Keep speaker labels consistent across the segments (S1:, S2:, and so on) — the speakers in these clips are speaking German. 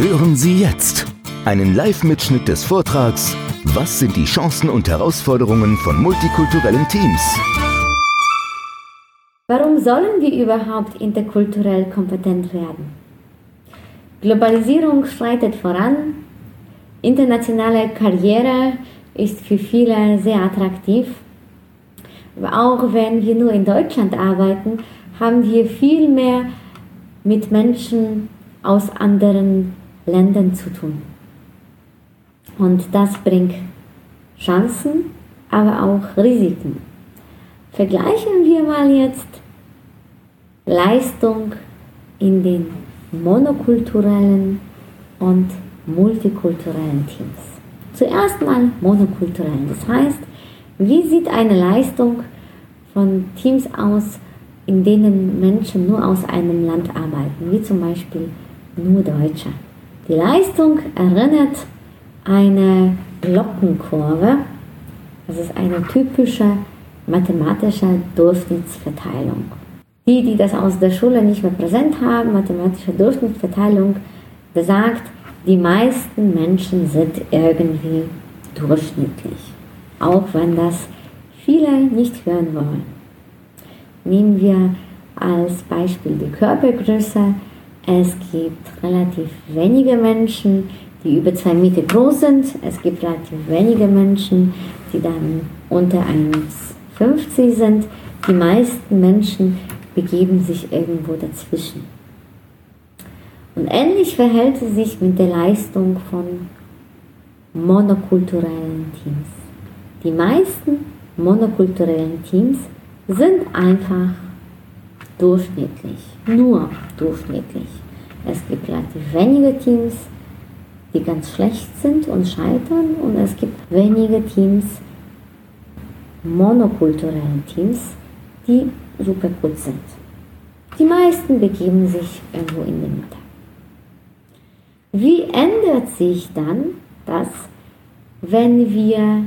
S1: Hören Sie jetzt einen Live-Mitschnitt des Vortrags Was sind die Chancen und Herausforderungen von multikulturellen Teams?
S2: Warum sollen wir überhaupt interkulturell kompetent werden? Globalisierung schreitet voran, internationale Karriere ist für viele sehr attraktiv. Auch wenn wir nur in Deutschland arbeiten, haben wir viel mehr mit Menschen aus anderen Ländern zu tun. Und das bringt Chancen, aber auch Risiken. Vergleichen wir mal jetzt Leistung in den monokulturellen und multikulturellen Teams. Zuerst mal monokulturellen. Das heißt, wie sieht eine Leistung von Teams aus, in denen Menschen nur aus einem Land arbeiten, wie zum Beispiel nur Deutsche? Die Leistung erinnert eine Glockenkurve. Das ist eine typische mathematische Durchschnittsverteilung. Die, die das aus der Schule nicht mehr präsent haben, mathematische Durchschnittsverteilung besagt, die meisten Menschen sind irgendwie durchschnittlich, auch wenn das viele nicht hören wollen. Nehmen wir als Beispiel die Körpergröße. Es gibt relativ wenige Menschen, die über zwei Meter groß sind. Es gibt relativ wenige Menschen, die dann unter 1,50 sind. Die meisten Menschen begeben sich irgendwo dazwischen. Und ähnlich verhält es sich mit der Leistung von monokulturellen Teams. Die meisten monokulturellen Teams sind einfach durchschnittlich, nur durchschnittlich. Es gibt relativ wenige Teams, die ganz schlecht sind und scheitern und es gibt wenige Teams, monokulturelle Teams, die super gut sind. Die meisten begeben sich irgendwo in der Mitte. Wie ändert sich dann das, wenn wir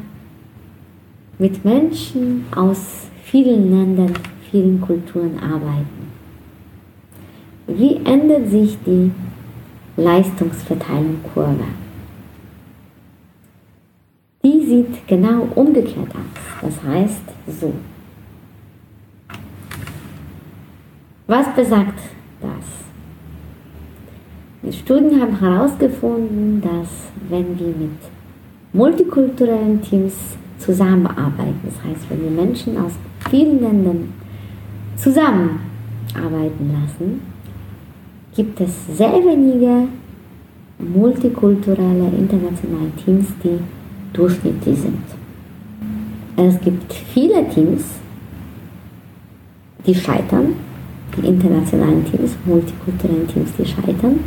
S2: mit Menschen aus vielen Ländern, vielen Kulturen arbeiten? Wie ändert sich die Leistungsverteilung Kurve? Die sieht genau umgekehrt aus. Das heißt so. Was besagt das? Die Studien haben herausgefunden, dass wenn wir mit multikulturellen Teams zusammenarbeiten, das heißt, wenn wir Menschen aus vielen Ländern zusammenarbeiten lassen, gibt es sehr wenige multikulturelle internationale Teams, die durchschnittlich sind. Es gibt viele Teams, die scheitern, die internationalen Teams, multikulturellen Teams, die scheitern.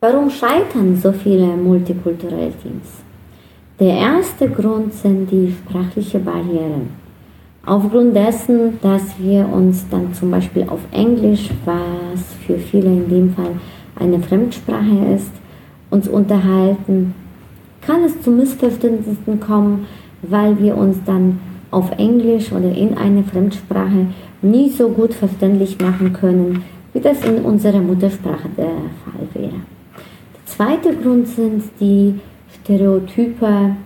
S2: Warum scheitern so viele multikulturelle Teams? Der erste Grund sind die sprachlichen Barrieren. Aufgrund dessen, dass wir uns dann zum Beispiel auf Englisch, was für viele in dem Fall eine Fremdsprache ist, uns unterhalten, kann es zu Missverständnissen kommen, weil wir uns dann auf Englisch oder in einer Fremdsprache nie so gut verständlich machen können, wie das in unserer Muttersprache der Fall wäre. Der zweite Grund sind die Stereotype,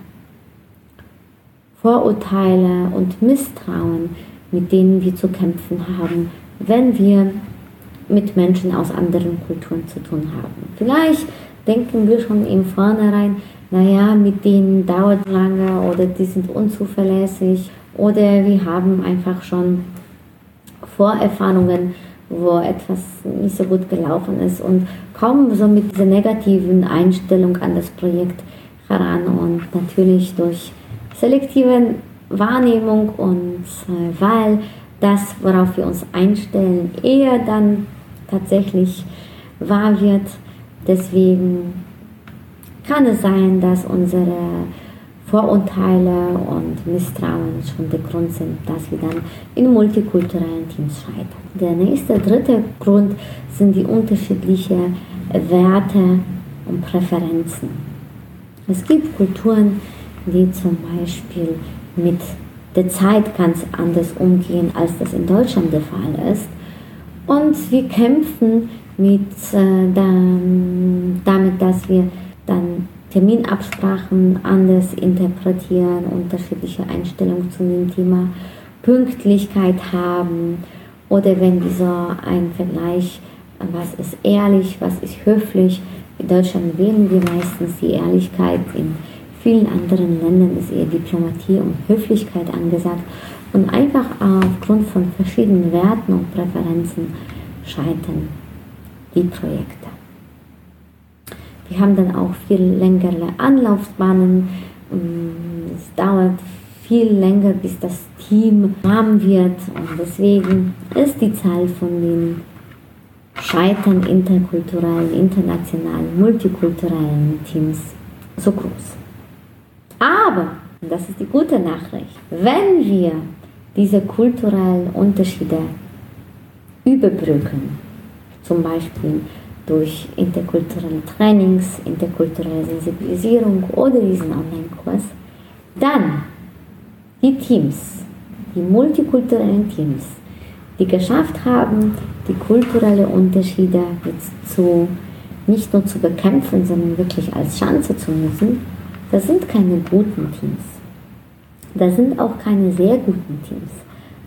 S2: Vorurteile und Misstrauen, mit denen wir zu kämpfen haben, wenn wir mit Menschen aus anderen Kulturen zu tun haben. Vielleicht denken wir schon im Vornherein, naja, mit denen dauert lange oder die sind unzuverlässig oder wir haben einfach schon Vorerfahrungen, wo etwas nicht so gut gelaufen ist und kommen so mit dieser negativen Einstellung an das Projekt heran und natürlich durch selektive Wahrnehmung und äh, weil das, worauf wir uns einstellen, eher dann tatsächlich wahr wird. Deswegen kann es sein, dass unsere Vorurteile und Misstrauen schon der Grund sind, dass wir dann in multikulturellen Teams scheitern. Der nächste, dritte Grund sind die unterschiedlichen Werte und Präferenzen. Es gibt Kulturen, die zum Beispiel mit der Zeit ganz anders umgehen, als das in Deutschland der Fall ist. Und wir kämpfen mit, äh, damit, dass wir dann Terminabsprachen anders interpretieren, unterschiedliche Einstellungen zu dem Thema Pünktlichkeit haben oder wenn wir so einen Vergleich, was ist ehrlich, was ist höflich. In Deutschland wählen wir meistens die Ehrlichkeit, in vielen anderen Ländern ist eher Diplomatie und Höflichkeit angesagt und einfach aufgrund von verschiedenen Werten und Präferenzen scheitern die Projekte. Die haben dann auch viel längere Anlaufbahnen. Mm, es dauert viel länger, bis das Team warm wird. Und deswegen ist die Zahl von den Scheitern interkulturellen, internationalen, multikulturellen Teams so groß. Aber, und das ist die gute Nachricht, wenn wir diese kulturellen Unterschiede überbrücken, zum Beispiel durch interkulturelle Trainings, interkulturelle Sensibilisierung oder diesen Online-Kurs, dann die Teams, die multikulturellen Teams, die geschafft haben, die kulturellen Unterschiede jetzt zu, nicht nur zu bekämpfen, sondern wirklich als Chance zu nutzen, das sind keine guten Teams. Das sind auch keine sehr guten Teams,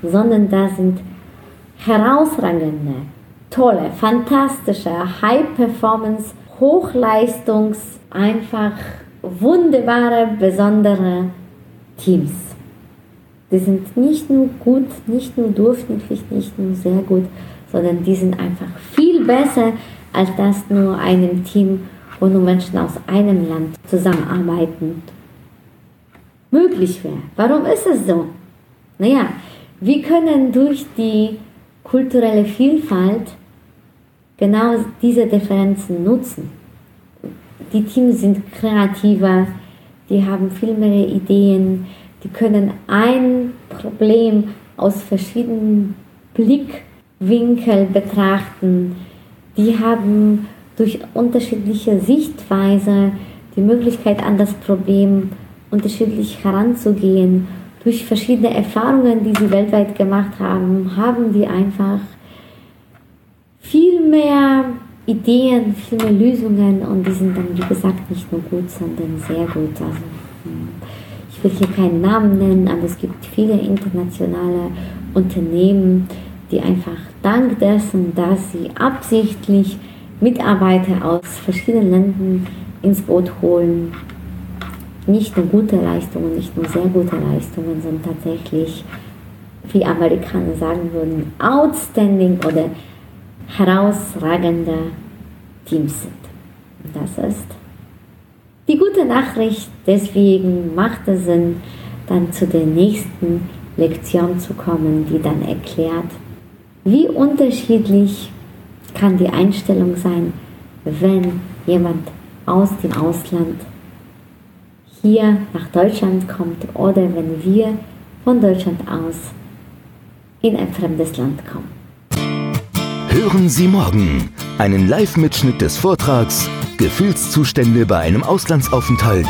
S2: sondern da sind herausragende, tolle, fantastische, High-Performance, Hochleistungs, einfach wunderbare, besondere Teams. Die sind nicht nur gut, nicht nur durchschnittlich, nicht nur sehr gut, sondern die sind einfach viel besser als das nur einem Team, wo nur Menschen aus einem Land zusammenarbeiten möglich wäre. Warum ist es so? Naja, wir können durch die kulturelle Vielfalt genau diese Differenzen nutzen. Die Teams sind kreativer, die haben viel mehr Ideen, die können ein Problem aus verschiedenen Blickwinkeln betrachten, die haben durch unterschiedliche Sichtweise die Möglichkeit an das Problem unterschiedlich heranzugehen durch verschiedene Erfahrungen, die sie weltweit gemacht haben, haben die einfach viel mehr Ideen, viel mehr Lösungen und die sind dann, wie gesagt, nicht nur gut, sondern sehr gut. Also, hm, ich will hier keinen Namen nennen, aber es gibt viele internationale Unternehmen, die einfach dank dessen, dass sie absichtlich Mitarbeiter aus verschiedenen Ländern ins Boot holen, nicht nur gute Leistungen, nicht nur sehr gute Leistungen, sondern tatsächlich, wie Amerikaner sagen würden, outstanding oder herausragende Teams sind. Das ist die gute Nachricht. Deswegen macht es Sinn, dann zu der nächsten Lektion zu kommen, die dann erklärt, wie unterschiedlich kann die Einstellung sein, wenn jemand aus dem Ausland hier nach Deutschland kommt oder wenn wir von Deutschland aus in ein fremdes Land kommen.
S1: Hören Sie morgen einen Live-Mitschnitt des Vortrags Gefühlszustände bei einem Auslandsaufenthalt